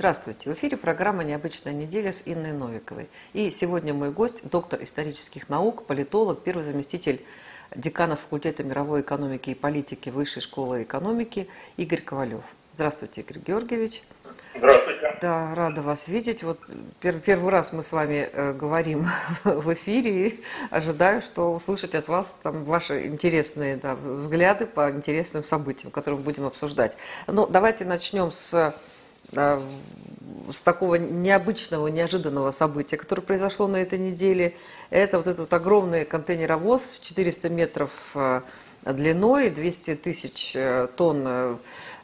Здравствуйте! В эфире программа «Необычная неделя» с Инной Новиковой. И сегодня мой гость – доктор исторических наук, политолог, первый заместитель декана факультета мировой экономики и политики Высшей школы экономики Игорь Ковалев. Здравствуйте, Игорь Георгиевич. Здравствуйте. Да, рада вас видеть. Вот пер, первый раз мы с вами э, говорим в эфире и ожидаю, что услышать от вас там ваши интересные да, взгляды по интересным событиям, которые мы будем обсуждать. Ну, давайте начнем с с такого необычного, неожиданного события, которое произошло на этой неделе. Это вот этот огромный контейнеровоз 400 метров э, длиной, 200 тысяч э, тонн э,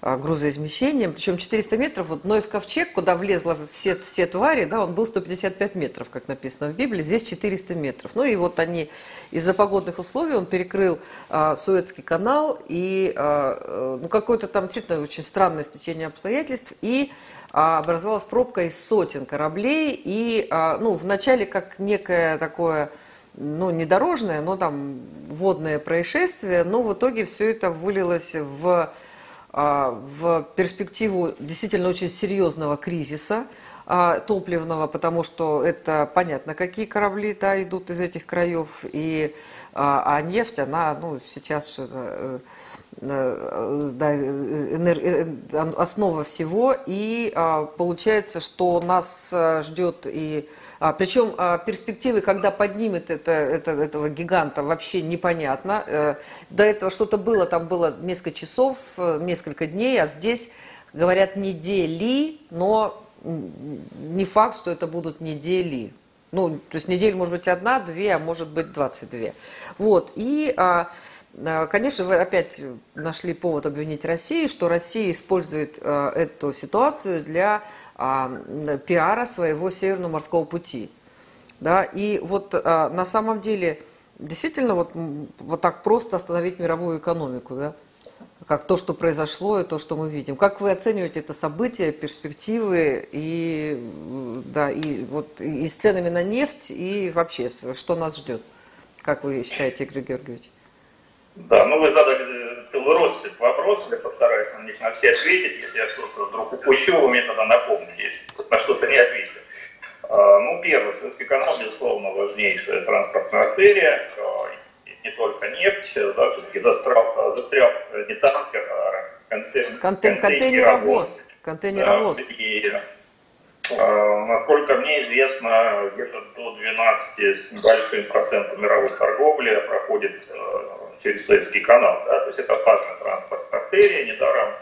грузоизмещением, причем 400 метров, вот Ноев ковчег, куда влезло все, все твари, да, он был 155 метров, как написано в Библии, здесь 400 метров. Ну и вот они из-за погодных условий, он перекрыл а, Суэцкий канал, и а, ну, какое-то там действительно очень странное стечение обстоятельств, и а, образовалась пробка из сотен кораблей, и, ну, вначале как некое такое ну, не дорожное, но там водное происшествие, но в итоге все это вылилось в, а, в перспективу действительно очень серьезного кризиса а, топливного, потому что это понятно, какие корабли да, идут из этих краев, и, а, а нефть, она ну, сейчас э, да, энер... Э, основа всего, и получается, что нас ждет и а, причем а, перспективы, когда поднимет это, это, этого гиганта, вообще непонятно. А, до этого что-то было, там было несколько часов, э, несколько дней, а здесь говорят недели, но не факт, что это будут недели. Ну, то есть недель может быть одна, две, а может быть двадцать две. Вот, и... А, а Конечно, вы опять нашли повод обвинить Россию, что Россия использует э, эту ситуацию для а, пиара своего Северного морского пути. Да? И вот а, на самом деле действительно вот, вот так просто остановить мировую экономику, да? как то, что произошло и то, что мы видим. Как вы оцениваете это событие, перспективы и, да, и, вот, и с ценами на нефть, и вообще, что нас ждет? Как вы считаете, Игорь Георгиевич? Да, ну вы задали целый россыпь вопросов, я постараюсь на них на все ответить. Если я что-то вдруг упущу, вы мне тогда напомните, если на что-то не отвечу. А, ну, первый, Суэцкий канал, безусловно, важнейшая транспортная артерия. А, не только нефть, да, все-таки застрял, застрял не танкер, а контейнер, Контейн, контейнеровоз. Контейнеровоз. Да, и, э, насколько мне известно, где-то до 12 с небольшим процентом мировой торговли проходит э, через Суэцкий канал. Да? То есть это важная транспортная артерия. Недаром,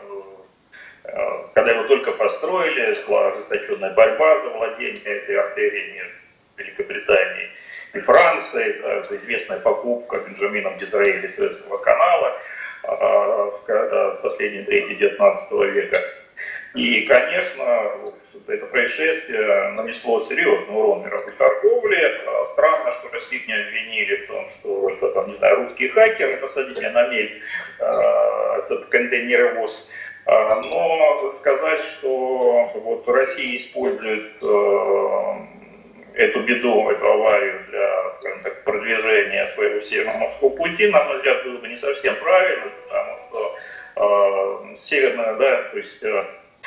э, когда его только построили, шла ожесточенная борьба за владение этой артерией между Великобританией и Францией. Да? Это известная покупка Бенджамином Дизраэля Суэцкого канала а, в последней трети 19 века. И, конечно, это происшествие нанесло серьезный урон мировой торговле. А, странно, что Россию не обвинили в том, что это, там, не знаю, русские хакеры посадили на мель э, этот контейнеровоз. Э, но сказать, что вот Россия использует эту беду, эту аварию для, скажем так, продвижения своего северного морского пути, на мой взгляд, было бы не совсем правильно, потому что э, северная, да, то есть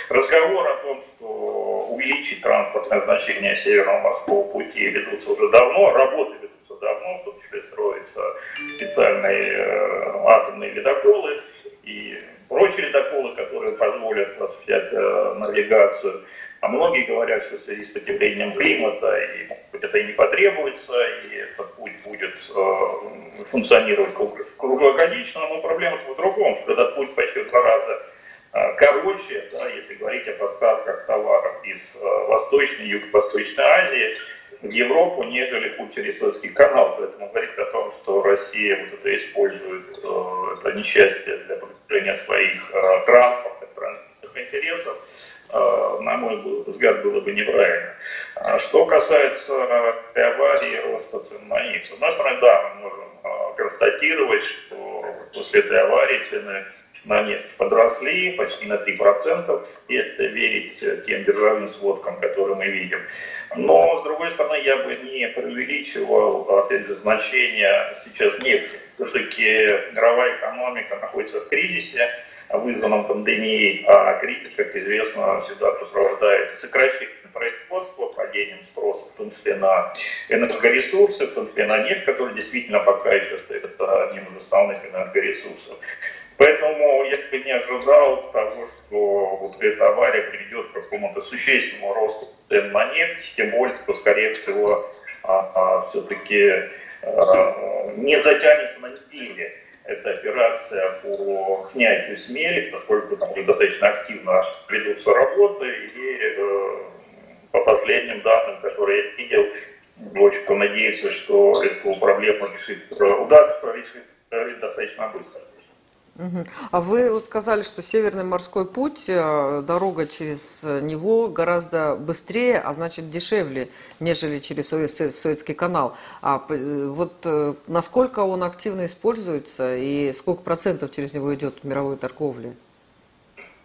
Разговор о том, что увеличить транспортное значение Северного морского пути ведутся уже давно, работы ведутся давно, в том числе строятся специальные э, атомные ледоколы и прочие ледоколы, которые позволят осуществлять э, навигацию. А многие говорят, что в связи с потеплением климата, и, быть, это и не потребуется, и этот путь будет э, функционировать круглогодично, но проблема в другом, что этот путь почти в два раза короче, да, если говорить о поставках товаров из а, Восточной и Юго-Восточной Азии в Европу, нежели путь через Суэцкий канал. Поэтому говорить о том, что Россия вот это использует э, это несчастье для продвижения своих э, транспортных, транспортных интересов, э, на мой взгляд, было бы неправильно. А что касается э, аварии роста цен на нефть, с одной стороны, да, мы можем э, констатировать, что после этой аварии цены на нефть подросли почти на 3%, и это верить тем биржевым сводкам, которые мы видим. Но, с другой стороны, я бы не преувеличивал, опять же, значение сейчас нефти. Все-таки мировая экономика находится в кризисе, вызванном пандемией, а кризис, как известно, всегда сопровождается сокращением производства, падением спроса, в том числе на энергоресурсы, в том числе на нефть, который действительно пока еще стоит одним из основных энергоресурсов. Поэтому я бы не ожидал того, что вот эта авария приведет к какому-то существенному росту цен на нефть, тем более, что, скорее всего, а, а, все-таки а, не затянется на неделе эта операция по снятию смели, поскольку там уже достаточно активно ведутся работы, и э, по последним данным, которые я видел, очень надеюсь, что эту проблему решить удастся решить достаточно быстро. А вы вот сказали, что Северный морской путь, э, дорога через него гораздо быстрее, а значит дешевле, нежели через Суэцкий канал. А э, вот э, насколько он активно используется и сколько процентов через него идет мировой торговле?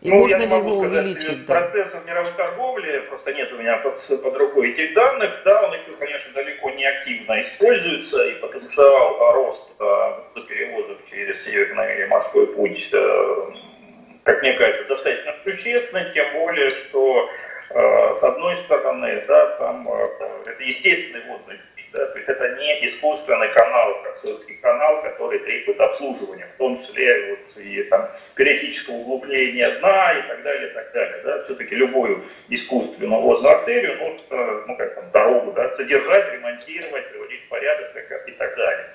И ну, можно ли его увеличить? Да? Процентов мировой торговли, просто нет у меня под, под рукой этих данных, да, он еще, конечно, далеко не активно используется, и потенциал роста перевозок через Северный морской путь, э, как мне кажется, достаточно существенный, тем более, что э, с одной стороны, да, там э, это естественный водный да? То есть это не искусственный канал, как Суэцкий канал, который требует обслуживания, в том числе вот, и там, периодического углубления дна и так далее, и так далее. Да? Все-таки любую искусственную водную артерию нужно, ну как там, дорогу да, содержать, ремонтировать, приводить в порядок и так далее.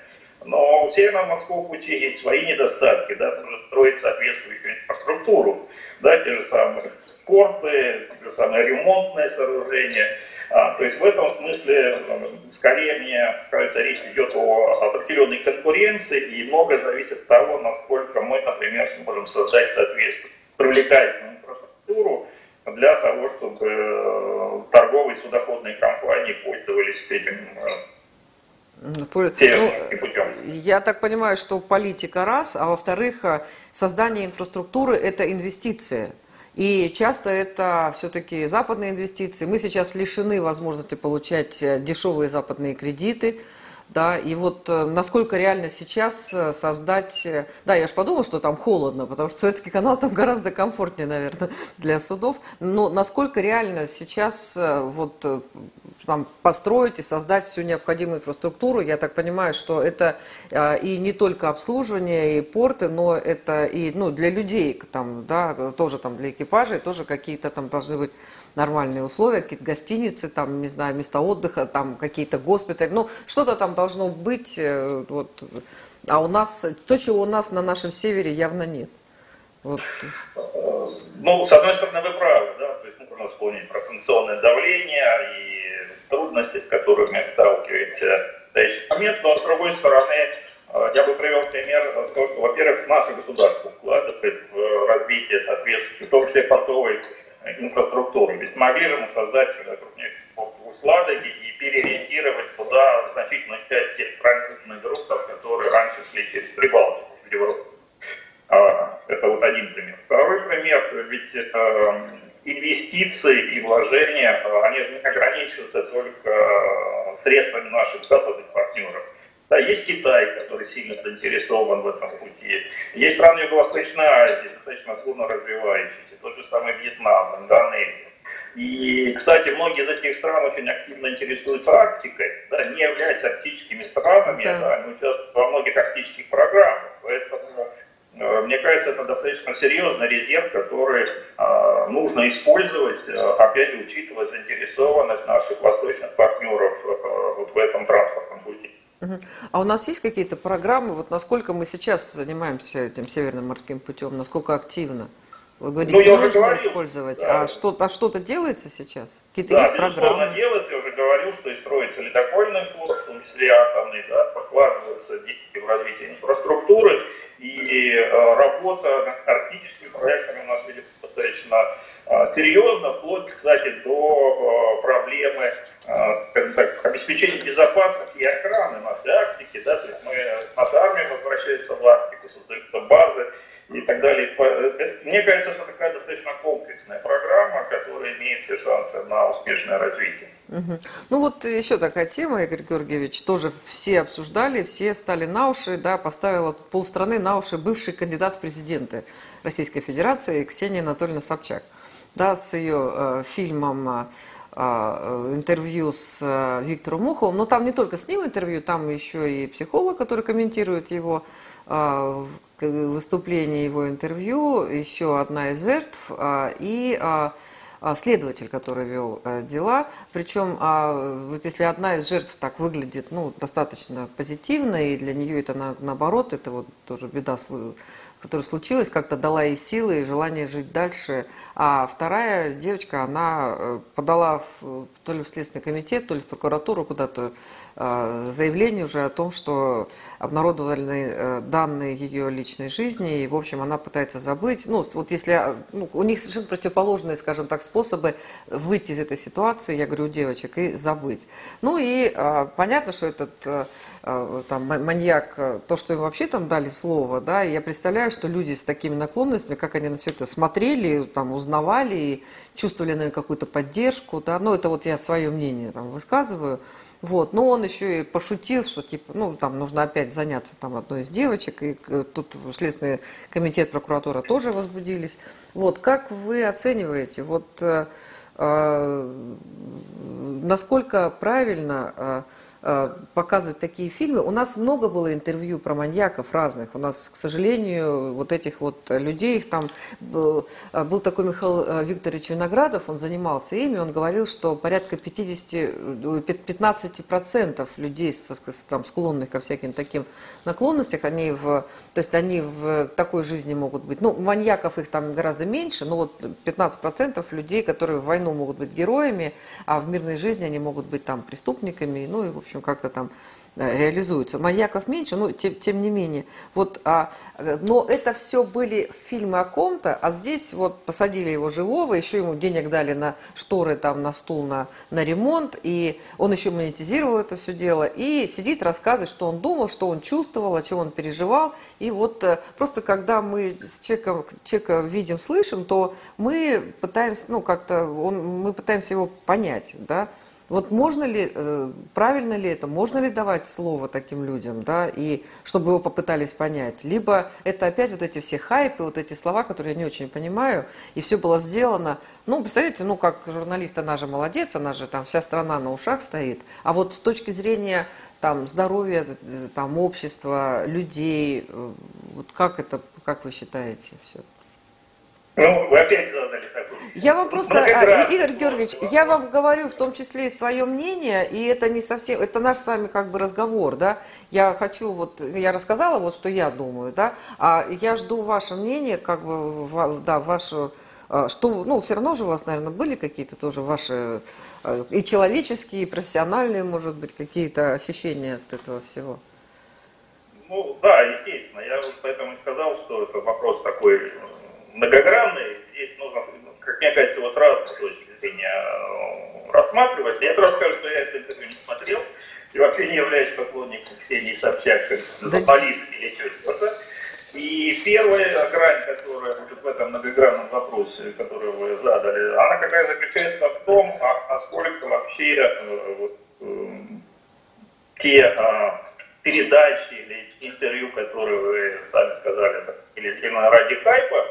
Но у Северного морского пути есть свои недостатки, да, нужно строить соответствующую инфраструктуру, да, те же самые порты, те же самые ремонтные сооружения. А, то есть в этом смысле Скорее, мне кажется, речь идет о определенной конкуренции, и многое зависит от того, насколько мы, например, сможем создать соответствующую привлекательную инфраструктуру для того, чтобы э, торговые судоходные компании пользовались этим э, ну, я так понимаю, что политика раз, а во-вторых, э, создание инфраструктуры – это инвестиция. И часто это все-таки западные инвестиции. Мы сейчас лишены возможности получать э, дешевые западные кредиты. Да, и вот э, насколько реально сейчас э, создать... Да, я же подумала, что там холодно, потому что Советский канал там гораздо комфортнее, наверное, для судов. Но насколько реально сейчас вот там, построить и создать всю необходимую инфраструктуру. Я так понимаю, что это а, и не только обслуживание, и порты, но это и ну, для людей, там, да, тоже там для экипажей, тоже какие-то там должны быть нормальные условия, какие-то гостиницы, там, не знаю, места отдыха, там какие-то госпитали, ну, что-то там должно быть, э, вот, а у нас, то, чего у нас на нашем севере явно нет. Вот. Ну, с одной стороны, вы правы, да, то есть нужно вспомнить про санкционное давление и трудности, с которыми сталкивается настоящий момент. Но с другой стороны, э, я бы привел пример то, что, во-первых, наше государство вкладывает в развитие соответствующей, в том числе портовой инфраструктуры. Ведь могли же мы создать в Ладоге и переориентировать туда значительную часть тех транзитных групп, которые раньше шли через Прибалтику в Европу. А, это вот один пример. Второй пример, ведь э, инвестиции и вложения, они же не ограничиваются только э, средствами наших западных партнеров. Да, есть Китай, который сильно заинтересован в этом пути. Есть страны Юго-Восточной Азии, достаточно трудно развивающиеся. Тот же самый Вьетнам, Индонезия. И, кстати, многие из этих стран очень активно интересуются Арктикой, да, не являются арктическими странами, да. Да, они участвуют во многих арктических программах. Поэтому мне кажется, это достаточно серьезный резерв, который э, нужно использовать, э, опять же, учитывая заинтересованность наших восточных партнеров вот в этом транспортном пути. А у нас есть какие-то программы, вот насколько мы сейчас занимаемся этим Северным морским путем, насколько активно? Вы говорите, ну, нужно говорил, использовать. Да. А, что, а что-то делается сейчас? Какие-то да, есть программы? делается, я уже говорил, что и строится ледокольный флот, в том числе атомный, да, покладываются деньги в развитие инфраструктуры. И э, работа над арктическими проектами у нас ведется достаточно э, серьезно, вплоть, кстати, до э, проблемы так, обеспечения безопасности и охраны нашей Арктики. Да, то есть мы, наша армия возвращается в Арктику, создаются базы и так далее. Мне кажется, это такая достаточно комплексная программа, которая имеет все шансы на успешное развитие. Угу. Ну вот еще такая тема, Игорь Георгиевич, тоже все обсуждали, все стали на уши, да, поставила полстраны на уши бывший кандидат в президенты Российской Федерации Ксения Анатольевна Собчак. Да, с ее э, фильмом э, э интервью с э, Виктором Муховым. Но там не только с ним интервью, там еще и психолог, который комментирует его выступление, его интервью, еще одна из жертв и следователь, который вел э, дела. Причем, а, вот если одна из жертв так выглядит ну, достаточно позитивно, и для нее это на, наоборот, это вот тоже беда которая случилась, как-то дала ей силы и желание жить дальше. А вторая девочка, она э, подала в, то ли в Следственный комитет, то ли в прокуратуру куда-то заявление уже о том, что обнародованы э, данные ее личной жизни, и, в общем, она пытается забыть. Ну, вот если ну, у них совершенно противоположные, скажем так, способы выйти из этой ситуации, я говорю, у девочек, и забыть. Ну и понятно, что этот там, маньяк, то, что им вообще там дали слово, да, я представляю, что люди с такими наклонностями, как они на все это смотрели, там, узнавали и чувствовали, наверное, какую-то поддержку, да, ну, это вот я свое мнение там высказываю, вот, но он еще и пошутил, что типа, ну, там нужно опять заняться там одной из девочек, и тут Следственный комитет, прокуратура тоже возбудились. Вот, как вы оцениваете, вот, э, э, насколько правильно Э, показывать такие фильмы. У нас много было интервью про маньяков разных. У нас, к сожалению, вот этих вот людей, их там был, э, был такой Михаил э, Викторович Виноградов, он занимался ими, он говорил, что порядка 50, 15% людей, там, склонных ко всяким таким наклонностям, они в, то есть они в такой жизни могут быть. Ну, маньяков их там гораздо меньше, но вот 15% людей, которые в войну могут быть героями, а в мирной жизни они могут быть там преступниками, ну и, в общем, общем, как-то там э, реализуются. Маньяков меньше, но тем, тем не менее. Вот, а, но это все были фильмы о ком-то, а здесь вот посадили его живого, еще ему денег дали на шторы, там, на стул, на, на ремонт, и он еще монетизировал это все дело, и сидит, рассказывает, что он думал, что он чувствовал, о чем он переживал. И вот э, просто когда мы с человеком, человека видим, слышим, то мы пытаемся, ну, как-то, мы пытаемся его понять, да, вот можно ли, э, правильно ли это, можно ли давать слово таким людям, да, и чтобы его попытались понять, либо это опять вот эти все хайпы, вот эти слова, которые я не очень понимаю, и все было сделано, ну, представляете, ну, как журналист, она же молодец, она же там вся страна на ушах стоит, а вот с точки зрения там здоровья, э, там общества, людей, э, вот как это, как вы считаете все? Ну, вы опять задали. Я вам просто, а, Игорь Георгиевич, я вам говорю в том числе и свое мнение, и это не совсем, это наш с вами как бы разговор, да. Я хочу вот, я рассказала вот, что я думаю, да, а я жду ваше мнение, как бы, да, ваше, а, что, ну, все равно же у вас, наверное, были какие-то тоже ваши а, и человеческие, и профессиональные, может быть, какие-то ощущения от этого всего. Ну, да, естественно. Я вот поэтому и сказал, что это вопрос такой многогранный. Здесь нужно, как мне кажется, его с разных точки зрения э, рассматривать. Я сразу скажу, что я это интервью не смотрел и вообще не являюсь поклонником Ксении Собчак как журналистки или тети. И первая грань, которая вот в этом многогранном вопросе, который вы задали, она какая заключается в том, а насколько вообще э, вот, э, те а, передачи или интервью, которые вы сами сказали, или сделаны ради хайпа,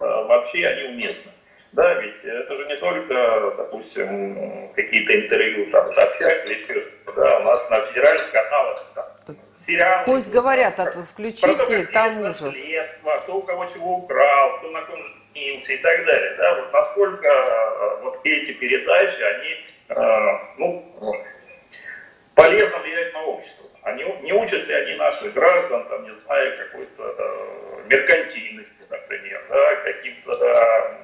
а, вообще они уместны. Да, ведь это же не только, допустим, какие-то интервью там сообщать или еще что-то, да, у нас на федеральных каналах там, Пусть говорят, а включите, там ужас. Кто у кого чего украл, кто на ком женился и так далее. Да, вот насколько а, вот эти передачи, они, э, ну, полезно влияют на общество. Они, не учат ли они наших граждан, там, не знаю, какой-то э, меркантильности, например, да, каким-то да,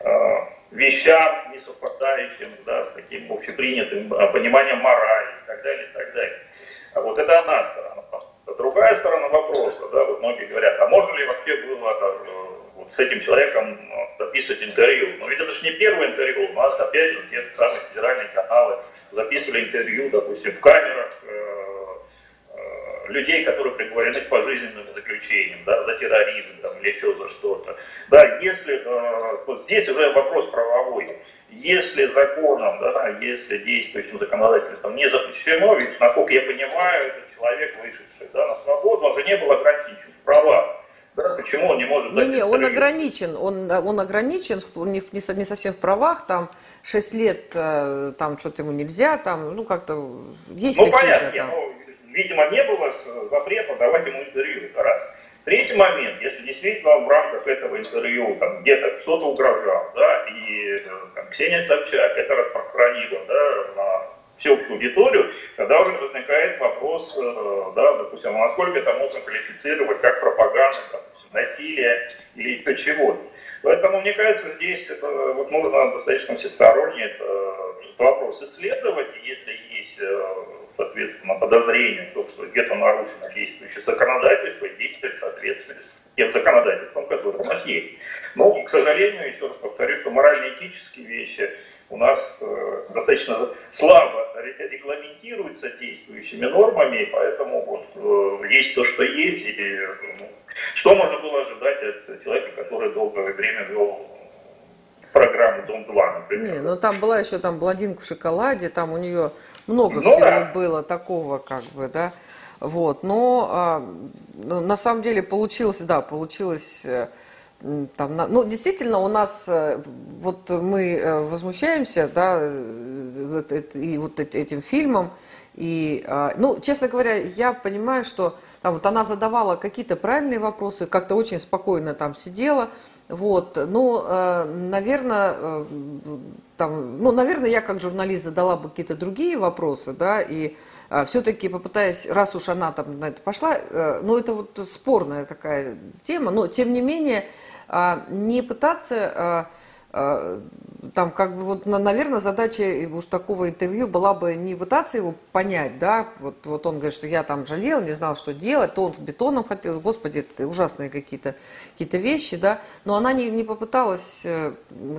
э, вещам, не совпадающим да, с таким общепринятым э, пониманием морали и так далее, и так далее. А вот это одна сторона. А другая сторона вопроса, да, вот многие говорят, а можно ли вообще было да, вот с этим человеком записывать интервью? Но ведь это же не первое интервью, у нас опять же те же самые федеральные каналы записывали интервью, допустим, в камерах, людей, которые приговорены к пожизненным заключениям, да, за терроризм там, или еще за что-то. Да, если, э, вот здесь уже вопрос правовой. если законом, да, если действующим законодательством не запрещено, ведь, насколько я понимаю, этот человек, вышедший да, на свободу, он же не был ограничен в правах. Да, почему он не может Не, не, он ограничен, он, он ограничен, не, не, не совсем в правах, там 6 лет, э, там что-то ему нельзя, там, ну как-то есть ну, какие-то понятно, там. Ну, видимо, не было запрета давать ему интервью. Третий момент, если действительно в рамках этого интервью там, где-то что-то угрожал, да, и там, Ксения Собчак это распространила да, на всеобщую аудиторию, тогда уже возникает вопрос, э, да, допустим, а насколько это можно квалифицировать как пропаганда, допустим, насилие или то чего. Поэтому, мне кажется, здесь это, вот нужно достаточно всесторонне это, этот вопрос исследовать. И если есть, э, соответственно, подозрение в том, что где-то нарушено действующее законодательство, действовать в с тем законодательством, которое у нас есть. Но, к сожалению, еще раз повторю, что морально-этические вещи у нас э, достаточно слабо регламентируются действующими нормами, поэтому вот э, есть то, что есть, и ну, что можно было ожидать от человека, который долгое время вел программу Дом-2, например? Не, ну там была еще там бладинка в шоколаде, там у нее много ну, всего да. было такого, как бы, да. Вот, но а, ну, на самом деле получилось, да, получилось э, там, ну, действительно, у нас, э, вот мы э, возмущаемся, да, и вот этим фильмом, и, а, ну, честно говоря, я понимаю, что там вот она задавала какие-то правильные вопросы, как-то очень спокойно там сидела, вот, ну, наверное, там, ну, наверное, я как журналист задала бы какие-то другие вопросы, да, и а, все-таки попытаясь, раз уж она там на это пошла, ну, это вот спорная такая тема, но, тем не менее, а, не пытаться а, а, там как бы вот, наверное, задача уж такого интервью была бы не пытаться его понять, да, вот, вот он говорит, что я там жалел, не знал, что делать, то он бетоном хотел, господи, это ужасные какие-то какие вещи, да, но она не, не попыталась э,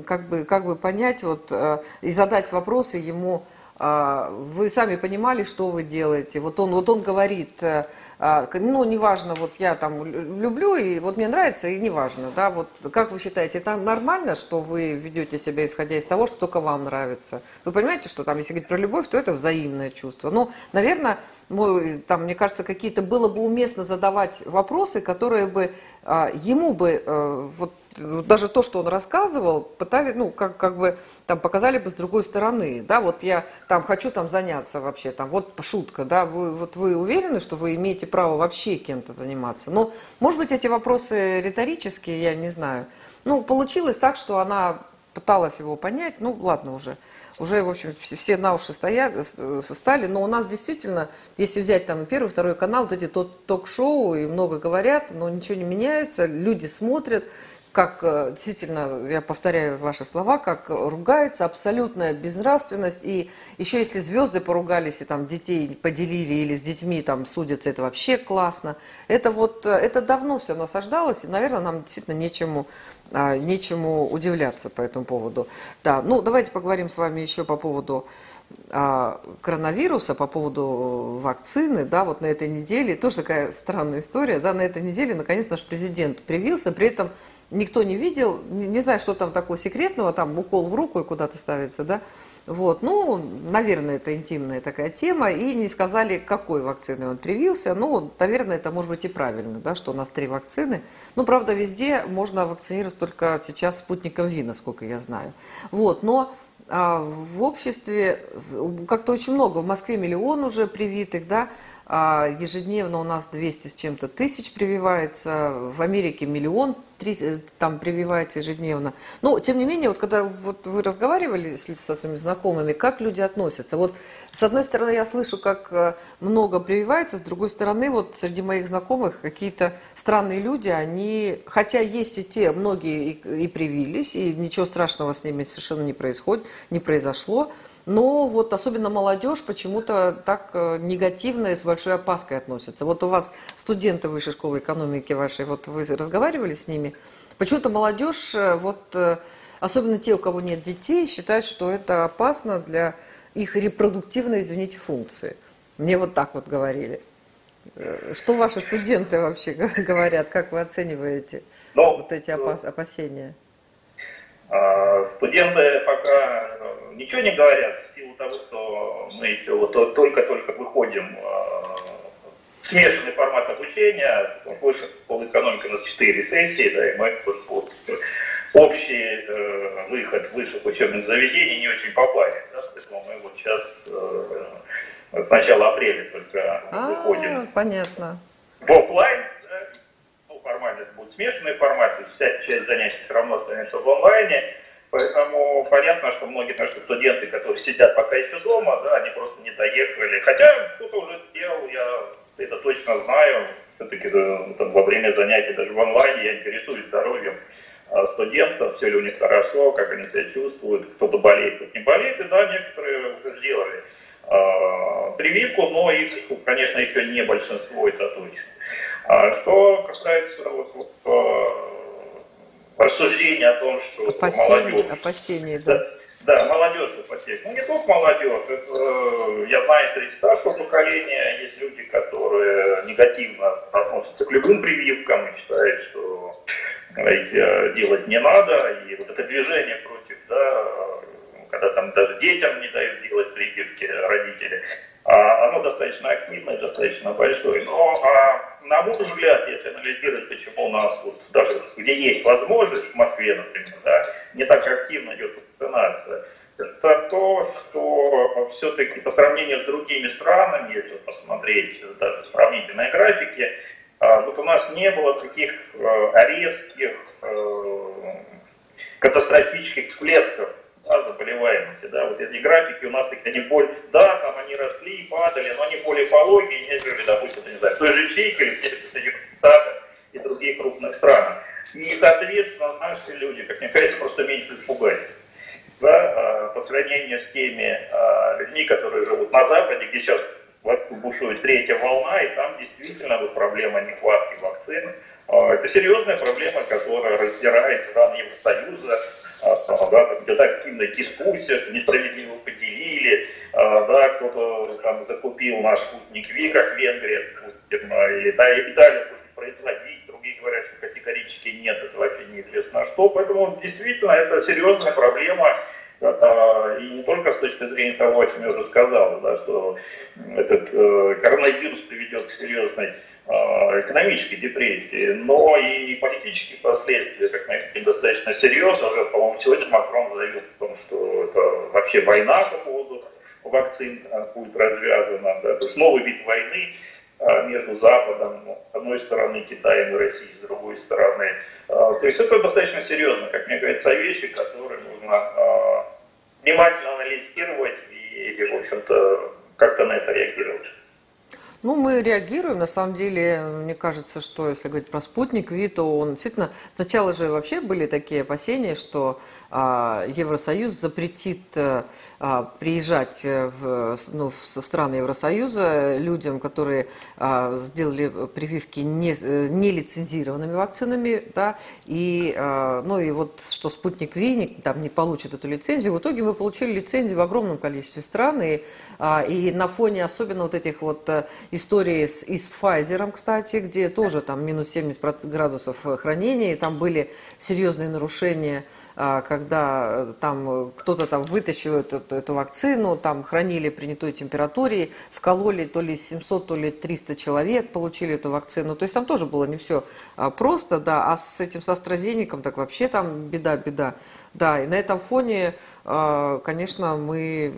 как бы, как бы понять вот э, и задать вопросы ему, вы сами понимали, что вы делаете. Вот он, вот он говорит, э, а, ну, неважно, вот я там люблю, и вот мне нравится, и неважно, да, вот как вы считаете, это нормально, что вы ведете себя исходя из того, что только вам нравится? Вы понимаете, что там, если говорить про любовь, то это взаимное чувство. Ну, наверное, мой, там, мне кажется, какие-то было бы уместно задавать вопросы, которые бы а, ему бы э, вот даже то, что он рассказывал, пытались, ну, как, как бы, там, показали бы с другой стороны, да, вот я там хочу там заняться вообще, там, вот шутка, да, вы, вот вы уверены, что вы имеете право вообще кем-то заниматься? Ну, может быть, эти вопросы риторические, я не знаю. Ну, получилось так, что она пыталась его понять, ну, ладно уже, уже, в общем, все на уши стоят, стали, но у нас действительно, если взять там первый, второй канал, вот эти ток-шоу, и много говорят, но ничего не меняется, люди смотрят, как э, действительно, я повторяю ваши слова, как ругается, абсолютная безнравственность. И еще если звезды поругались и там детей поделили или с детьми там судятся, это вообще классно. Это вот, э, это давно все насаждалось, и, наверное, нам действительно нечему, а, нечему удивляться по этому поводу. Да, ну давайте поговорим с вами еще по поводу а, коронавируса, по поводу вакцины, да, вот на этой неделе, тоже такая странная история, да, на этой неделе наконец наш президент привился, при этом никто не видел, не, не знаю, что там такого секретного, там укол в руку и куда-то ставится, да, вот, ну, наверное, это интимная такая тема, и не сказали, какой вакциной он привился, ну, наверное, это может быть и правильно, да, что у нас три вакцины, ну, правда, везде можно вакцинироваться только сейчас спутником ВИ, насколько я знаю, вот, но а, в обществе как-то очень много, в Москве миллион уже привитых, да, ежедневно у нас 200 с чем-то тысяч прививается, в Америке миллион э, там прививается ежедневно. Но, тем не менее, вот когда вот вы разговаривали со своими знакомыми, как люди относятся? Вот с одной стороны, я слышу, как э, много прививается, с другой стороны, вот среди моих знакомых какие-то странные люди, они, хотя есть и те, многие и, и привились, и ничего страшного с ними совершенно не происходит, не произошло, но вот особенно молодежь почему-то так э, негативно и с большой опаской относится. Вот у вас студенты высшей школы экономики вашей, вот вы разговаривали с ними, почему-то молодежь, э, вот особенно те, у кого нет детей, считают, что это опасно для их репродуктивной, извините, функции. Мне вот так вот говорили. Что ваши студенты вообще говорят, как вы оцениваете ну, вот эти опас опасения? А студенты пока э, ничего не говорят в силу того, что мы еще вот только-только выходим а, в смешанный формат обучения. Выше полэкономика у нас 4 сессии, да, и мы вот, общий э, выход высших учебных заведений не очень попали. Да, поэтому мы вот сейчас э, с начала апреля только а, выходим. Понятно. В офлайн, да, ну, формально это будет смешанный формат, то есть вся часть занятий все равно останется в онлайне. Поэтому понятно, что многие наши студенты, которые сидят пока еще дома, да, они просто не доехали. Хотя кто-то уже сделал, я это точно знаю. Все-таки да, во время занятий даже в онлайне я интересуюсь здоровьем студентов, все ли у них хорошо, как они себя чувствуют, кто-то болеет, кто-то не болеет. И да, некоторые уже сделали э, прививку, но их, конечно, еще не большинство, это точно. А что касается вот, вот, э, рассуждения о том, что опасения, молодежь... Опасения, да. да да, молодежь потеет. Ну, не только молодежь. Это, э, я знаю, среди старшего поколения есть люди, которые негативно относятся к любым прививкам и считают, что делать не надо. И вот это движение против, да, когда там даже детям не дают делать прививки родители, а оно достаточно активное, достаточно большое. Но а, на мой взгляд, если анализировать, почему у нас вот даже где есть возможность, в Москве, например, да, не так активно идет вакцинация, это то, что все-таки по сравнению с другими странами, если посмотреть даже сравнительные графики, вот у нас не было таких э, резких э, катастрофических всплесков да, заболеваемости. Да, вот эти графики у нас такие, они более, да, там они росли, падали, но они более пологие, нежели, допустим, не знаю, той же Чехии или в Соединенных Штатах и других крупных странах. И, соответственно, наши люди, как мне кажется, просто меньше испугались. Да, а, по сравнению с теми а, людьми, которые живут на Западе, где сейчас бушует третья волна, и там действительно вот проблема нехватки вакцин. А, это серьезная проблема, которая раздирает страны Евросоюза, да, где активная дискуссия, что несправедливо поделили, да, кто-то там закупил наш спутник Ви, как Венгрия, или да, Италия будет производить, другие говорят, что категорически нет, это вообще неизвестно что. Поэтому действительно это серьезная проблема, и не только с точки зрения того, о чем я уже сказал, да, что этот э, коронавирус приведет к серьезной э, экономической депрессии, но и политические последствия, как мы видим, достаточно серьезно. Уже, по-моему, сегодня Макрон заявил о том, что это вообще война по поводу вакцин э, будет развязана, да, то есть новый вид войны между Западом, с одной стороны, Китаем и Россией, с другой стороны. То есть это достаточно серьезно, как мне говорится, вещи, которые нужно внимательно анализировать и, в общем-то, как-то на это реагировать. Ну, мы реагируем. На самом деле, мне кажется, что если говорить про спутник Ви, то он действительно... Сначала же вообще были такие опасения, что а, Евросоюз запретит а, приезжать в, ну, в страны Евросоюза людям, которые а, сделали прививки не, не лицензированными вакцинами, да, и, а, ну, и вот что спутник Ви не, там, не получит эту лицензию. В итоге мы получили лицензию в огромном количестве стран, и, а, и на фоне особенно вот этих вот истории с, и с Pfizer, кстати, где тоже там минус 70 градусов хранения, и там были серьезные нарушения, а, когда э, там кто-то там вытащил эту, эту вакцину, там хранили при не той температуре, вкололи то ли 700, то ли 300 человек, получили эту вакцину. То есть там тоже было не все а, просто, да, а с этим, с AstraZeneca так вообще там беда-беда. Да, и на этом фоне, а, конечно, мы,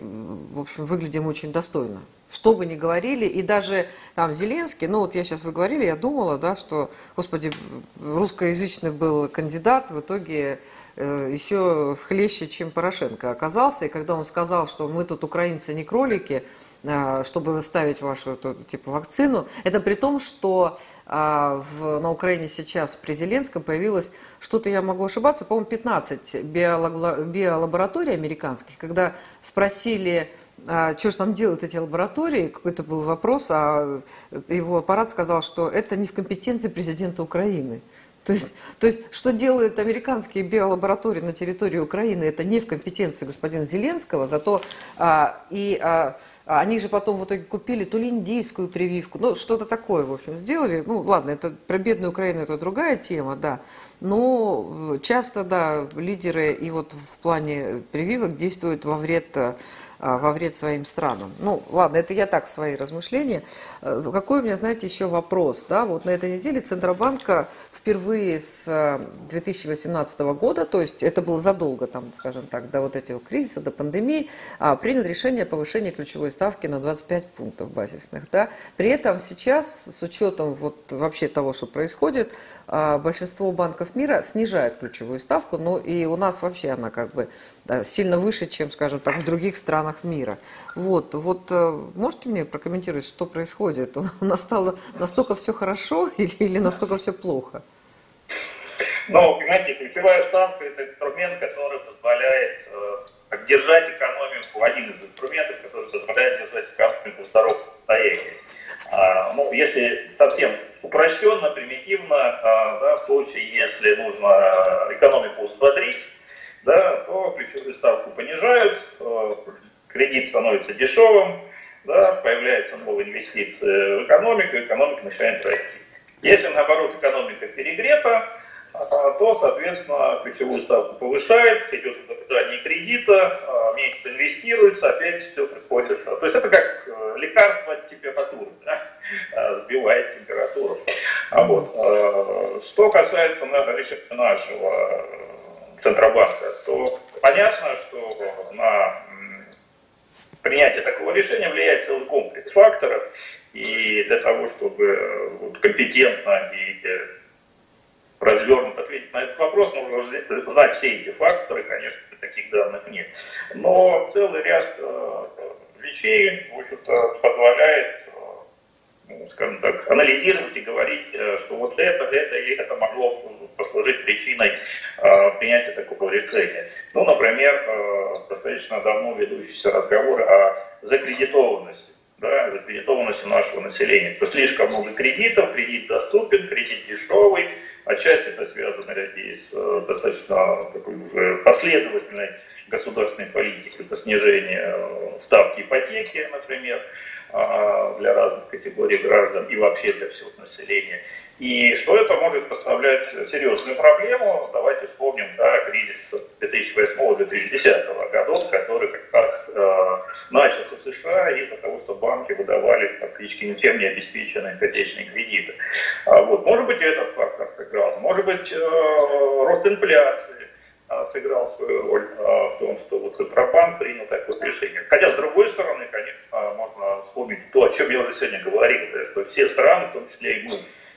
в общем, выглядим очень достойно что бы ни говорили, и даже там Зеленский, ну вот я сейчас вы говорили, я думала, да, что, господи, русскоязычный был кандидат, в итоге э, еще хлеще, чем Порошенко оказался, и когда он сказал, что мы тут украинцы не кролики, э, чтобы ставить вашу типа вакцину, это при том, что э, в, на Украине сейчас при Зеленском появилось, что-то я могу ошибаться, по-моему, 15 биолабораторий американских, когда спросили а, что же там делают эти лаборатории, какой-то был вопрос, а его аппарат сказал, что это не в компетенции президента Украины. То есть, то есть, что делают американские биолаборатории на территории Украины, это не в компетенции господина Зеленского, зато а, и а, они же потом в итоге купили то ли индийскую прививку, ну, что-то такое, в общем, сделали. Ну, ладно, это про бедную Украину это другая тема, да. Но часто, да, лидеры и вот в плане прививок действуют во вред а, во вред своим странам. Ну, ладно, это я так, свои размышления. Э, какой у меня, знаете, еще вопрос, да, вот на этой неделе Центробанка впервые с 2018 э, года, то есть это было задолго, там, скажем так, до вот этого кризиса, до пандемии, а, принял решение о повышении ключевой ставки на 25 пунктов базисных, да. При этом сейчас, с учетом вот вообще того, что происходит, а, большинство банков мира снижает ключевую ставку, но и у нас вообще она как бы сильно выше, чем, скажем так, в других странах странах мира. Вот, вот э, можете мне прокомментировать, что происходит? У нас стало настолько все хорошо или, или настолько все плохо? Ну, понимаете, ключевая ставка – это инструмент, который позволяет э, поддержать экономику, один из инструментов, который позволяет держать экономику в здоровом состоянии. А, ну, если совсем упрощенно, примитивно, а, да, в случае, если нужно экономику взбодрить, да, то ключевую ставку понижают, э, кредит становится дешевым, да, появляются новые инвестиции в экономику, экономика начинает расти. Если, наоборот, экономика перегрета, а, то, соответственно, ключевую ставку повышает, идет удорожание кредита, а, меньше инвестируется, опять все приходит. То есть это как э, лекарство от температуры, да? А, сбивает температуру. А вот. Что касается нашего Центробанка, то понятно, что на принятие такого решения влияет целый комплекс факторов. И для того, чтобы вот, компетентно и развернуто ответить на этот вопрос, нужно знать все эти факторы, конечно, таких данных нет. Но целый ряд э, вещей, в общем-то, позволяет скажем так, анализировать и говорить, э, что вот это, это и это могло послужить причиной э, принятия такого решения. Ну, например, э, достаточно давно ведущиеся разговоры о закредитованности, да, закредитованности нашего населения. То слишком много кредитов, кредит доступен, кредит дешевый, отчасти это связано и с э, достаточно такой уже последовательной государственной политикой по снижению э, ставки ипотеки, например. А, для разных категорий граждан и вообще для всего населения. И что это может поставлять серьезную проблему? Давайте вспомним да, кризис 2008-2010 годов, который как раз э, начался в США из-за того, что банки выдавали фактически ничем не обеспеченные ипотечные кредиты. А вот, может быть, этот фактор сыграл, может быть, э, рост инфляции, сыграл свою роль а, в том, что вот Центробанк принял такое решение. Хотя, с другой стороны, конечно, можно вспомнить то, о чем я уже сегодня говорил, да, что все страны, в том числе и мы,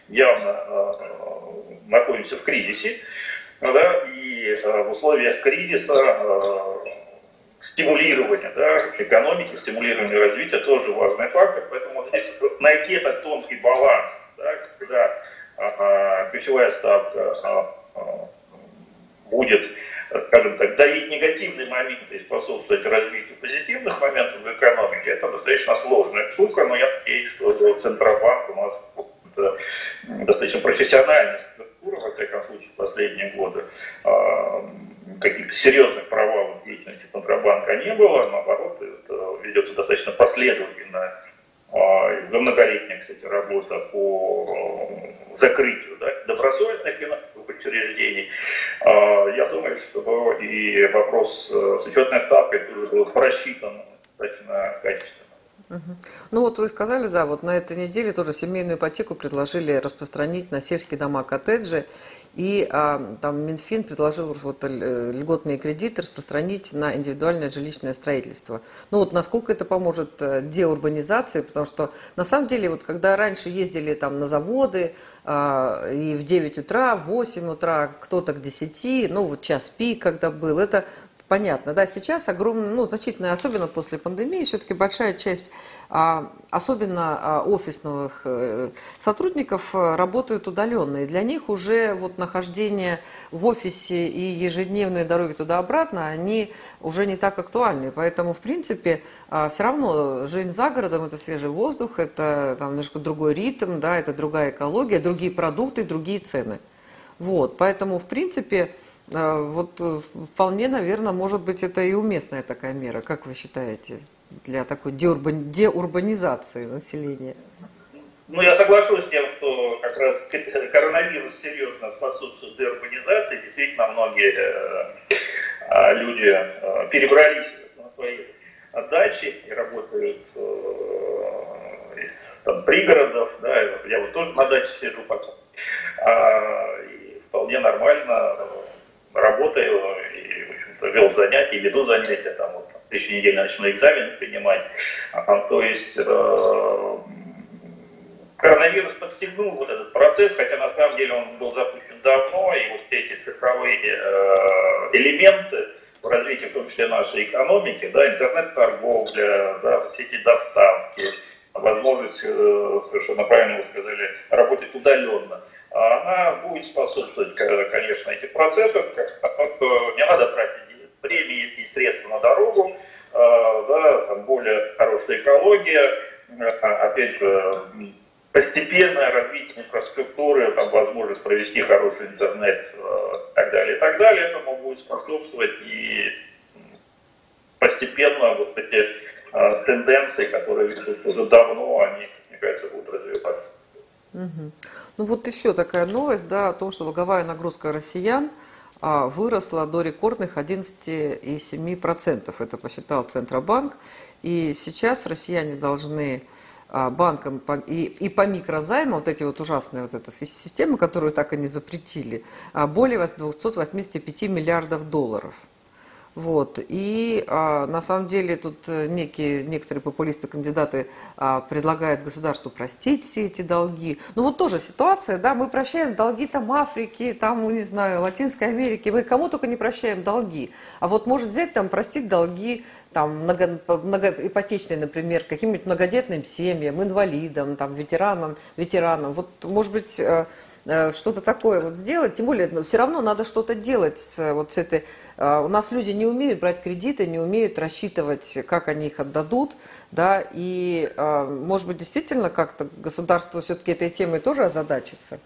явно а, находимся в кризисе, да, и в условиях кризиса стимулирования да, экономики, стимулирования развития тоже важный фактор, поэтому здесь найти этот тонкий баланс, да, когда ключевая ставка будет, скажем так, давить негативные моменты и способствовать развитию позитивных моментов в экономике, это достаточно сложная штука, но я надеюсь, что Центробанк у нас достаточно профессиональная структура, во всяком случае, в последние годы. А, каких-то серьезных провалов в деятельности Центробанка не было, наоборот, ведется достаточно последовательно. За многолетняя, кстати, работа по закрытию да, добросовестных финансовых учреждений. А, я думаю, что и вопрос э, с учетной ставкой тоже был просчитан достаточно качественно. Ну вот вы сказали, да, вот на этой неделе тоже семейную ипотеку предложили распространить на сельские дома, коттеджи, и а, там Минфин предложил вот э, льготные кредиты распространить на индивидуальное жилищное строительство. Ну вот насколько это поможет э, деурбанизации, потому что на самом деле вот когда раньше ездили там на заводы а, и в 9 утра, в 8 утра, кто-то к 10, ну вот час пик, когда был, это Понятно, да, сейчас огромная, ну, значительная, особенно после пандемии, все-таки большая часть, а, особенно а, офисных э, сотрудников, э, работают удаленно, и для них уже вот нахождение в офисе и ежедневные дороги туда-обратно, они уже не так актуальны, поэтому, в принципе, а, все равно жизнь за городом – это свежий воздух, это там немножко другой ритм, да, это другая экология, другие продукты, другие цены. Вот, поэтому, в принципе, вот вполне, наверное, может быть, это и уместная такая мера, как вы считаете, для такой деурбанизации населения? Ну, я соглашусь с тем, что как раз коронавирус серьезно способствует деурбанизации. Действительно, многие э, люди э, перебрались на свои дачи и работают э, из там, пригородов. Да, я вот тоже на даче сижу пока. А, и вполне нормально работаю и, в общем-то, вел занятия, веду занятия, там, вот, в следующей неделе начну экзамен принимать. А, то есть коронавирус подстегнул вот этот процесс, хотя на самом деле он был запущен давно, и вот эти цифровые э, элементы в развитии, в том числе нашей экономики, да, интернет-торговля, да, все эти доставки, возможность, э, совершенно правильно вы сказали, работать удаленно, она будет способствовать, конечно, этим процессам, не надо тратить время и средства на дорогу, э, да, там более хорошая экология, э, опять же, постепенное развитие инфраструктуры, там, возможность провести хороший интернет и так далее, и так далее, этому будет способствовать и постепенно вот эти тенденции, которые ведутся уже давно, они, мне кажется, будут развиваться. Угу. Ну вот еще такая новость, да, о том, что долговая нагрузка россиян а, выросла до рекордных 11,7%. Это посчитал Центробанк. И сейчас россияне должны а, банкам и, и по микрозайму, вот эти вот ужасные вот эта системы, которую так и не запретили, а, более 285 миллиардов долларов. Вот. И а, на самом деле тут э, некие, некоторые популисты, кандидаты а, предлагают государству простить все эти долги. Ну вот тоже ситуация, да, мы прощаем долги там Африки, там, не знаю, Латинской Америки, мы кому только не прощаем долги. А вот может взять там, простить долги там, много, многоипотечные, например, каким-нибудь многодетным семьям, инвалидам, там, ветеранам, ветеранам. Вот, может быть, э, что-то такое вот сделать. Тем более, ну, все равно надо что-то делать с, вот с этой... Э, у нас люди не умеют брать кредиты, не умеют рассчитывать, как они их отдадут, да, и, может быть, действительно как-то государство все-таки этой темой тоже озадачится.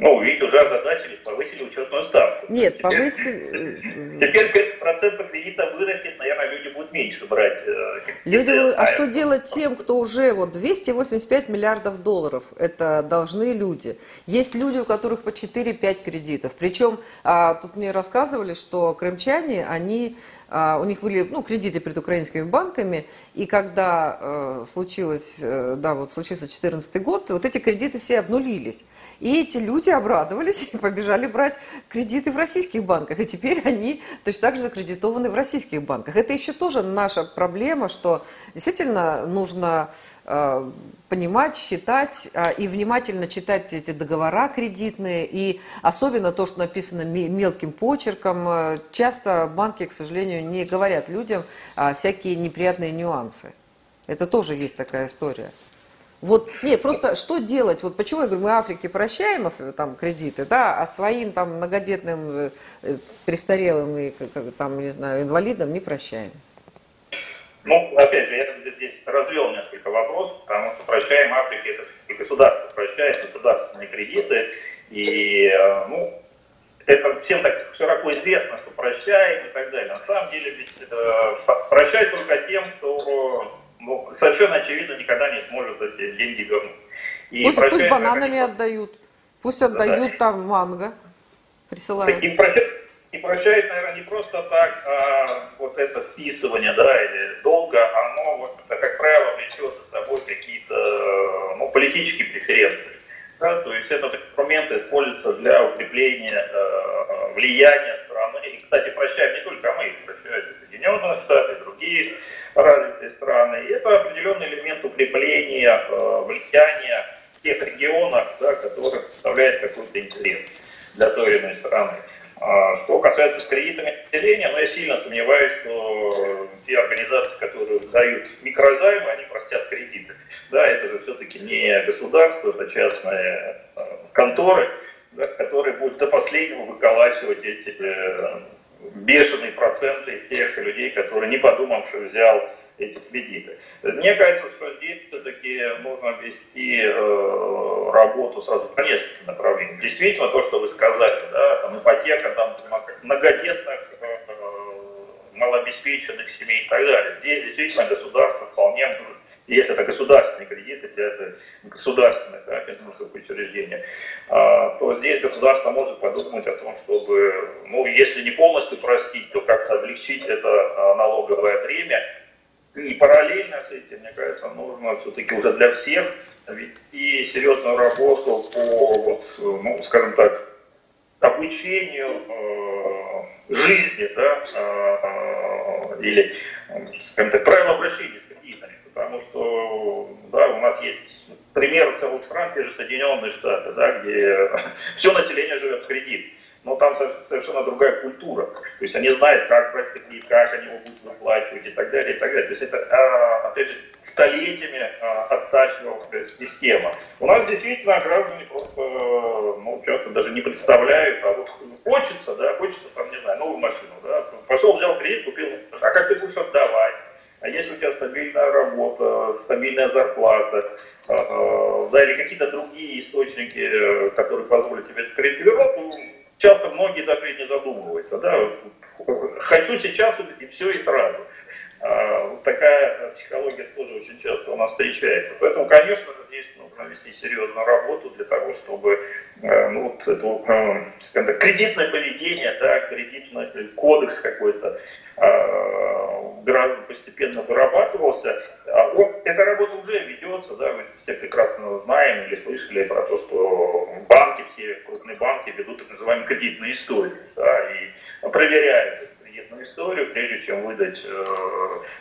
Ну, ведь уже озадачили, повысили учетную ставку. Нет, теперь, повысили... Теперь процент кредита вырастет, наверное, люди будут меньше брать. Э, люди, а что делать тем, кто уже вот 285 миллиардов долларов, это должны люди. Есть люди, у которых по 4-5 кредитов. Причем, а, тут мне рассказывали, что крымчане, они, а, у них были ну, кредиты перед украинскими банками, и когда а, случилось, да, вот случился 2014 год, вот эти кредиты все обнулились. И эти люди обрадовались и побежали брать кредиты в российских банках. И теперь они точно так же закредитованы в российских банках. Это еще тоже наша проблема, что действительно нужно э, понимать, считать э, и внимательно читать эти договора кредитные. И особенно то, что написано мелким почерком. Э, часто банки, к сожалению, не говорят людям всякие неприятные нюансы. Это тоже есть такая история. Вот, не, просто что делать? Вот почему я говорю, мы Африке прощаем там кредиты, да, а своим там многодетным э, э, престарелым и там, не знаю, инвалидам не прощаем. Ну, опять же, я здесь развел несколько вопросов, потому что прощаем Африке, это и государство прощает государственные кредиты, и, э, ну, это всем так широко известно, что прощаем и так далее. На самом деле, ведь прощать только тем, кто совершенно очевидно никогда не сможет эти деньги вернуть. И пусть, пусть бананами как... отдают, пусть отдают да, там манго, присылают. И прощают, и прощают, наверное, не просто так, а вот это списывание, да, или долго, оно, вот, это, как правило, влечет за собой какие-то ну, политические преференции. Да, то есть этот инструмент используется для укрепления э, влияния страны. И, кстати, прощаем не только мы, прощают и Соединенные Штаты, и другие развитые страны. И это определенный элемент укрепления э, влияния в тех регионах, да, которые составляют какой-то интерес для той или иной страны. А что касается кредитами населения, ну, я сильно сомневаюсь, что те организации, которые дают микрозаймы, они простят кредиты. Да, это же все-таки не государство, это частные э, конторы, да, которые будут до последнего выколачивать эти э, бешеные проценты из тех людей, которые, не подумавши, взял эти кредиты. Мне кажется, что здесь все-таки нужно вести э, работу сразу по нескольким направлениям. Действительно, то, что вы сказали, да, там ипотека там, многодетных, э, малообеспеченных семей и так далее. Здесь действительно государство вполне может если это государственные кредиты, для это государственное да, финансовое учреждение, а, то здесь государство может подумать о том, чтобы, ну, если не полностью простить, то как-то облегчить это а, налоговое бремя. И параллельно с этим, мне кажется, нужно все-таки уже для всех вести серьезную работу по, вот, ну, скажем так, обучению э, жизни, да, э, или, скажем так, правила обращения потому что да, у нас есть пример целых стран, те же Соединенные Штаты, да, где все население живет в кредит. Но там совершенно другая культура. То есть они знают, как брать кредит, как они его будут выплачивать и так далее, и так далее. То есть это, а, опять же, столетиями а, оттачивалась система. У нас действительно граждане просто ну, часто даже не представляют, а вот хочется, да, хочется, там, не знаю, новую машину, да, пошел, взял кредит, купил, а как ты будешь отдавать? А если у тебя стабильная работа, стабильная зарплата, а, да, или какие-то другие источники, э, которые позволят тебе кредит вернуть, то часто многие даже и не задумываются. Да? Хочу сейчас и все и сразу. Вот такая психология тоже очень часто у нас встречается. Поэтому, конечно, здесь нужно вести серьезную работу для того, чтобы э, ну, вот это, э, так, кредитное поведение, да, кредитный кодекс какой-то, Э, граждан постепенно вырабатывался. А он, эта работа уже ведется, да, мы все прекрасно знаем или слышали про то, что банки, все крупные банки ведут так называемую кредитную историю, да, и проверяют кредитную историю, прежде чем выдать э,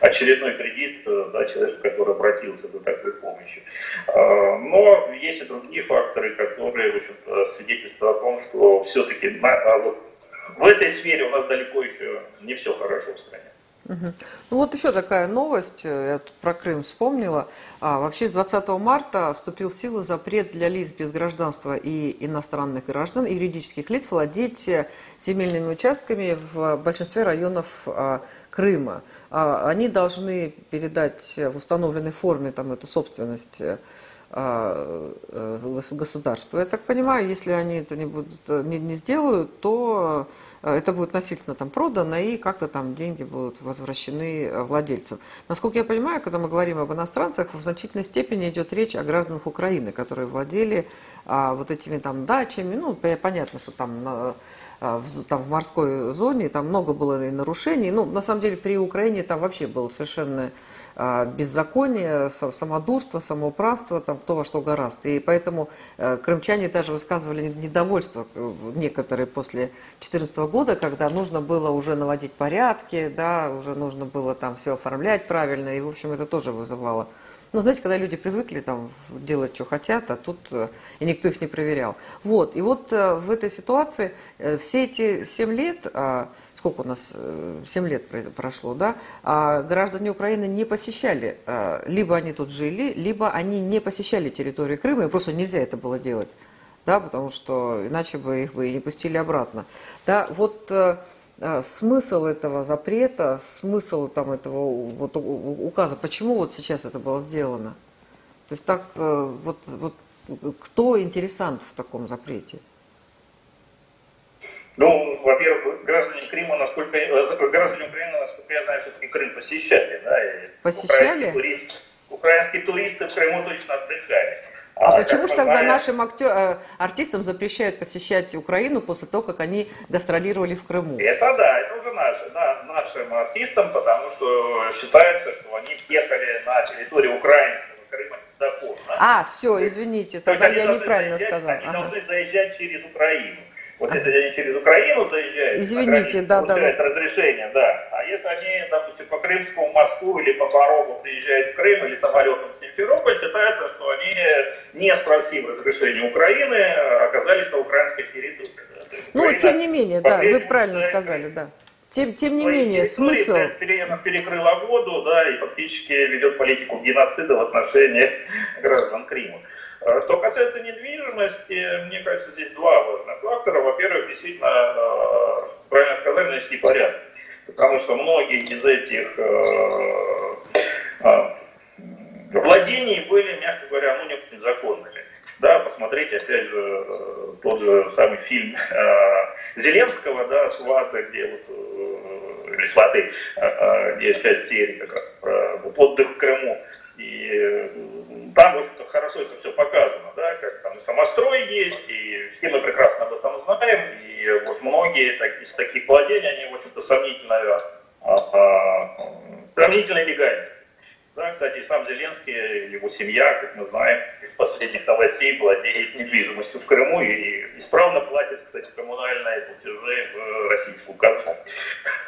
очередной кредит э, да, человеку, который обратился за такой помощью. Э, но есть и другие факторы, которые в общем свидетельствуют о том, что все-таки на, вот, в этой сфере у нас далеко еще не все хорошо в стране. Ну вот еще такая новость, э, я тут про Крым вспомнила. А, вообще с 20 марта вступил в силу запрет для лиц без гражданства и иностранных граждан, и юридических лиц владеть земельными участками в большинстве районов а, Крыма. А, они должны передать в установленной форме там, эту собственность э, э, государства. Я так понимаю, если они это не, будут, не, не сделают, то э, это будет насильственно там продано и как-то там деньги будут возвращены э, владельцам. Насколько я понимаю, когда мы говорим об иностранцах, в значительной степени идет речь о гражданах Украины, которые владели а, вот этими там дачами. Ну, понятно, что там, на, а, в, там в морской зоне там много было и нарушений. Ну, на самом деле при Украине там вообще было совершенно а, беззаконие, самодурство, самоуправство, там, кто во что гораст. И поэтому э, крымчане даже высказывали недовольство э, некоторые после 2014 года, когда нужно было уже наводить порядки, да, уже нужно было там все оформлять правильно, и, в общем, это тоже вызывало ну, знаете, когда люди привыкли там делать, что хотят, а тут э, и никто их не проверял. Вот, и вот э, в этой ситуации э, все эти 7 лет, а, сколько у нас, 7 лет прошло, да, а граждане Украины не посещали, либо они тут жили, либо они не посещали территорию Крыма, и просто нельзя это было делать, да, потому что иначе бы их бы и не пустили обратно. Да, вот смысл этого запрета, смысл там этого вот, указа, почему вот сейчас это было сделано? То есть так, э, вот, вот кто интересант в таком запрете? Ну, во-первых, граждане Крыма, насколько э, граждане Украины, насколько я знаю, все-таки Крым посещали, да? И посещали? Украинские туристы, украинские туристы в Крыму точно отдыхали. А, а почему же тогда знаем... нашим актер, э, артистам запрещают посещать Украину после того, как они гастролировали в Крыму? Это да, это уже наши, да, нашим артистам, потому что считается, что они ехали на территорию украинского Крыма незаконно. А, все, извините, тогда я неправильно заезжать, сказал. Они ага. должны заезжать через Украину. Вот если они через Украину заезжают, Извините, да, да. разрешение, да. А если они, допустим, по Крымскому мосту или по Порогу приезжают в Крым или самолетом в Симферополь, считается, что они, не спросив разрешения Украины, оказались на украинской территории. Да. Ну, Украина, тем не менее, да, вы правильно сказали, да. Тем, тем не менее, смысл... перекрыла воду, да, и фактически ведет политику геноцида в отношении граждан Крыма. А что касается недвижимости, мне кажется, здесь два важных фактора. Во-первых, действительно, э, правильно сказали, навести порядок. Потому что многие из этих э, владения были, мягко говоря, ну, не законными. Да, посмотрите, опять же, э, тот же самый фильм э, Зеленского, да, «Сваты», где вот, э, или «Сваты», где часть серии как раз отдых в Крыму. И там, в общем-то, хорошо это все показано, да, как там и самострой есть, и все мы прекрасно об этом знаем, и вот многие так, из таких владений, они, в общем-то, сомнительно, а, а, сомнительно легальны. Да, кстати, сам Зеленский, его семья, как мы знаем, из последних новостей владеет недвижимостью в Крыму и исправно платит, кстати, коммунальные платежи в российскую казну.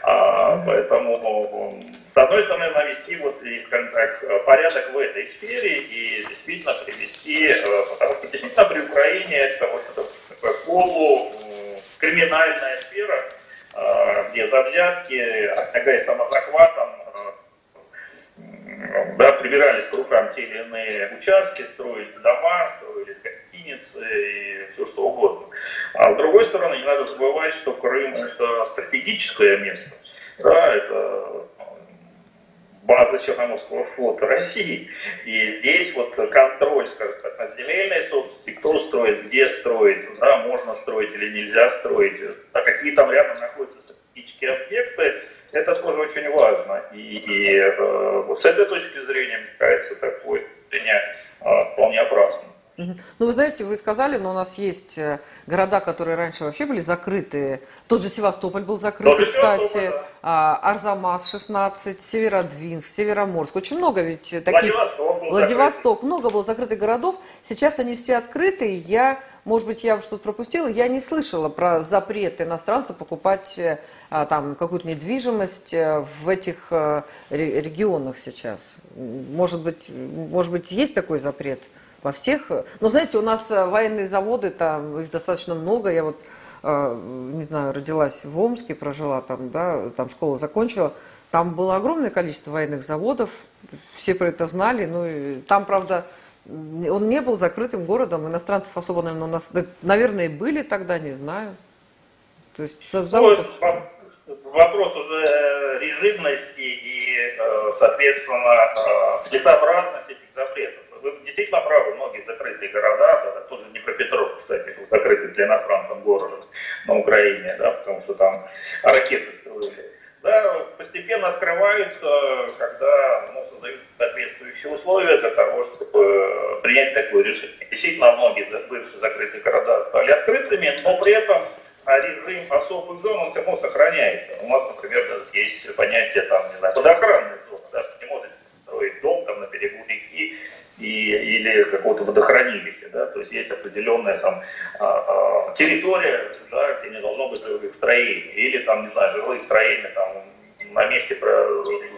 А, поэтому, с одной стороны, навести вот, скажем так, порядок в этой сфере и действительно привести, э, потому что действительно при Украине это вот такая полу криминальная сфера, э, где за взятки, отягая самозахватом, да, прибирались к рукам те или иные участки, строили дома, строили гостиницы и все что угодно. А с другой стороны, не надо забывать, что Крым это стратегическое место. Да, это база Черноморского флота России. И здесь вот контроль, скажем так, над земельной собственностью, кто строит, где строит, да, можно строить или нельзя строить, а какие там рядом находятся стратегические объекты, это тоже очень важно. И, и э, вот с этой точки зрения, мне кажется, такое решение э, вполне оправдано. Ну, вы знаете, вы сказали, но у нас есть э, города, которые раньше вообще были закрыты. Тот же Севастополь был закрыт, кстати. Да. Арзамас 16, Северодвинск, Североморск. Очень много ведь таких... Владивосток, Владивосток. Много было закрытых городов. Сейчас они все открыты. Я, может быть, я что-то пропустила. Я не слышала про запрет иностранцев покупать э, а, там какую-то недвижимость э, в этих регионах сейчас. Может быть, может быть, есть такой запрет? Во всех. Но знаете, у нас э, военные заводы, там их достаточно много. Я вот, э, не знаю, родилась в Омске, прожила там, да, там школу закончила. Там было огромное количество военных заводов, все про это знали. Ну, и там, правда, он не был закрытым городом, иностранцев особо, наверное, у нас, наверное, были тогда, не знаю. То есть ну, заводов... Вопрос уже э, режимности и, соответственно, целесообразности этих запретов вы действительно правы, многие закрытые города, да, тот же Днепропетровск, кстати, закрытый для иностранцев город на Украине, да, потому что там ракеты строили. Да, постепенно открываются, когда ну, создают соответствующие условия для того, чтобы принять такое решение. Действительно, многие бывшие закрытые города стали открытыми, но при этом режим особых зон, он все равно сохраняется. У нас, например, есть понятие там, не знаю, водоохранной зоны, да, не можете строить дом там на берегу реки и, или какого-то водохранилища, да, то есть есть определенная там а, а, территория, да, где не должно быть жилых строений, или там, не знаю, жилые строения там на месте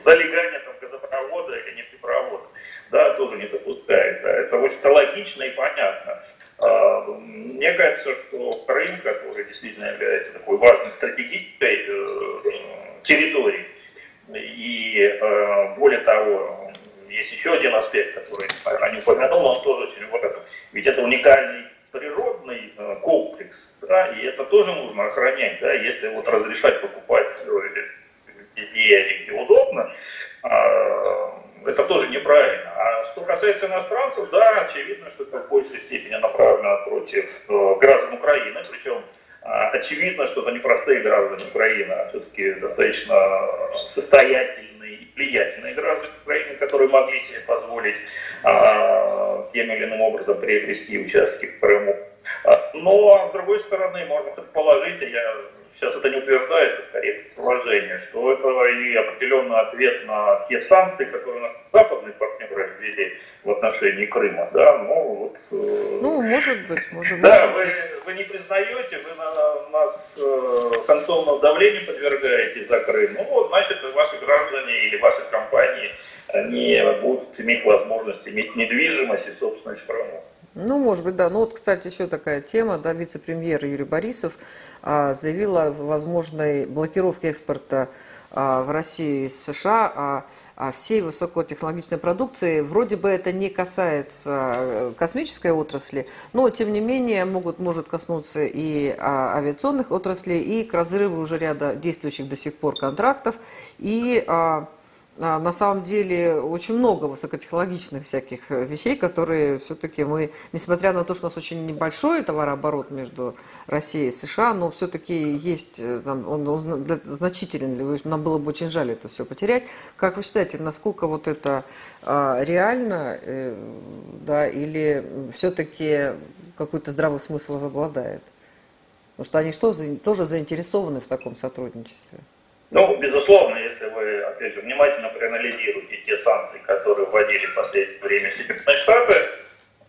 залегания там газопровода или нефтепровода, да, тоже не допускается. Это очень логично и понятно. А, мне кажется, что Крым, который действительно является такой важной стратегической э, территорией, и э, более того, есть еще один аспект, который упомянул, он тоже очень важен. Ведь это уникальный природный э, комплекс, да, и это тоже нужно охранять, да, если вот разрешать покупать везде, где удобно, а, это тоже неправильно. А что касается иностранцев, да, очевидно, что это в большей степени направлено против э, граждан Украины, причем а, очевидно, что это не простые граждане Украины, а все-таки достаточно состоятельные и влиятельные граждане Украины, которые могли себе позволить а, тем или иным образом приобрести участки в Крыму. А, но, с другой стороны, можно предположить, я сейчас это не утверждает, это скорее предположение, что это и определенный ответ на те санкции, которые наши западные партнеры ввели в отношении Крыма. Да? Ну, вот, э, ну, может быть, может быть. Да, вы, вы не признаете, вы на, нас э, санкционному давлению подвергаете за Крым. Ну, вот, значит, ваши граждане или ваши компании они будут иметь возможность иметь недвижимость и собственность в Крыму. Ну, может быть, да. Ну, вот, кстати, еще такая тема, да, вице-премьер Юрий Борисов а, заявил о возможной блокировке экспорта в Россию из США а, а всей высокотехнологичной продукции. Вроде бы это не касается э, космической отрасли, но, тем не менее, могут, может коснуться и а, авиационных отраслей, и к разрыву уже ряда действующих до сих пор контрактов, и... А, на самом деле очень много высокотехнологичных всяких э, вещей, которые все-таки мы, несмотря на то, что у нас очень небольшой товарооборот между Россией и США, но все-таки есть, э, он, он значителен, нам было бы очень жаль это все потерять. Как вы считаете, насколько вот это а, реально, э, да, или все-таки какой-то здравый смысл обладает? Потому что они что, тоже заинтересованы в таком сотрудничестве? Ну, безусловно, если вы, опять же, внимательно проанализируете те санкции, которые вводили в последнее время Соединенные Штаты,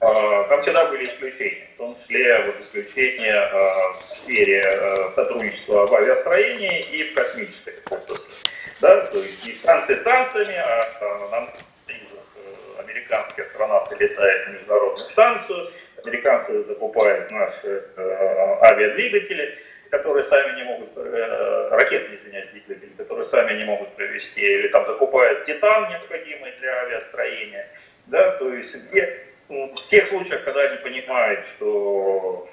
а, там всегда были исключения, в том числе вот исключения а, в сфере а, сотрудничества в авиастроении и в космической отрасли. Да, то есть и санкции санкциями, а нам э, американские астронавты летают на международную станцию, американцы закупают наши э, авиадвигатели, которые сами не могут, э, ракетные, извиняюсь, двигатели, которые сами не могут провести, или там закупают титан, необходимый для авиастроения, да, то есть где, ну, в тех случаях, когда они понимают, что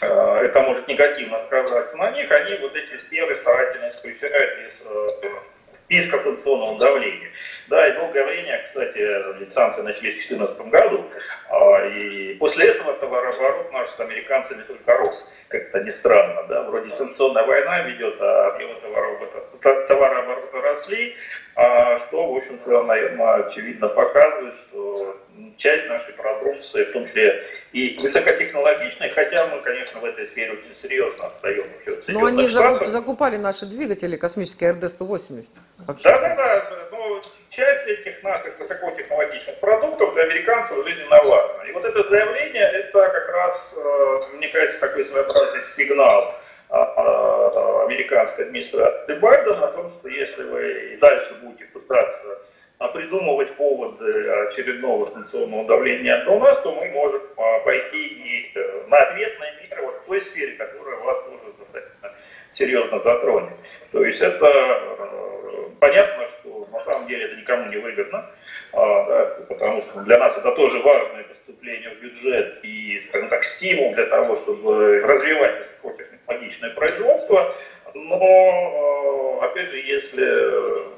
э, это может негативно сказаться на них, они вот эти сферы старательно исключают из э, списка санкционного давления. Да, и долгое время, кстати, санкции начались в 2014 году, а, и после этого товарооборот наш с американцами только рос, как-то не странно, да, вроде санкционная война ведет, а объемы товарооборота, товарооборота росли, а что, в общем-то, наверное, очевидно показывает, что часть нашей продукции, в том числе и высокотехнологичной, хотя мы, конечно, в этой сфере очень серьезно отстаем. Но они закупали наши двигатели космические РД-180. Да-да-да, но часть этих наших высокотехнологичных продуктов для американцев жизненно важна. И вот это заявление, это как раз, э, мне кажется, такой своеобразный сигнал а, а, американской администрации Байдена о том, что если вы и дальше будете пытаться придумывать поводы очередного санкционного давления на нас, то мы можем пойти и э, на ответные меры вот в той сфере, которая вас тоже достаточно серьезно затронет. То есть это э, понятно, что на самом деле это никому не выгодно, да, потому что для нас это тоже важное поступление в бюджет и, скажем так, стимул для того, чтобы развивать высокотехнологичные логичное производство, но, э, опять же, если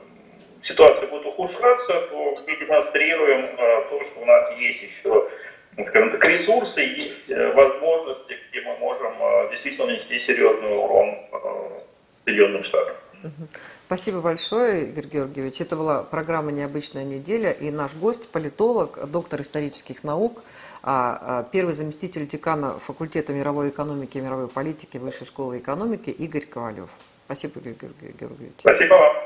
ситуация будет ухудшаться, то мы демонстрируем э, то, что у нас есть еще, скажем так, ресурсы, есть э, возможности, где мы можем действительно нанести серьезный урон Соединенным Штатам. Спасибо большое, Игорь Георгиевич. Это была программа «Необычная неделя» и наш гость, политолог, доктор исторических наук, а, а, первый заместитель декана факультета мировой экономики и мировой политики Высшей школы экономики Игорь Ковалев. Спасибо, Игорь Георгиевич. Спасибо вам.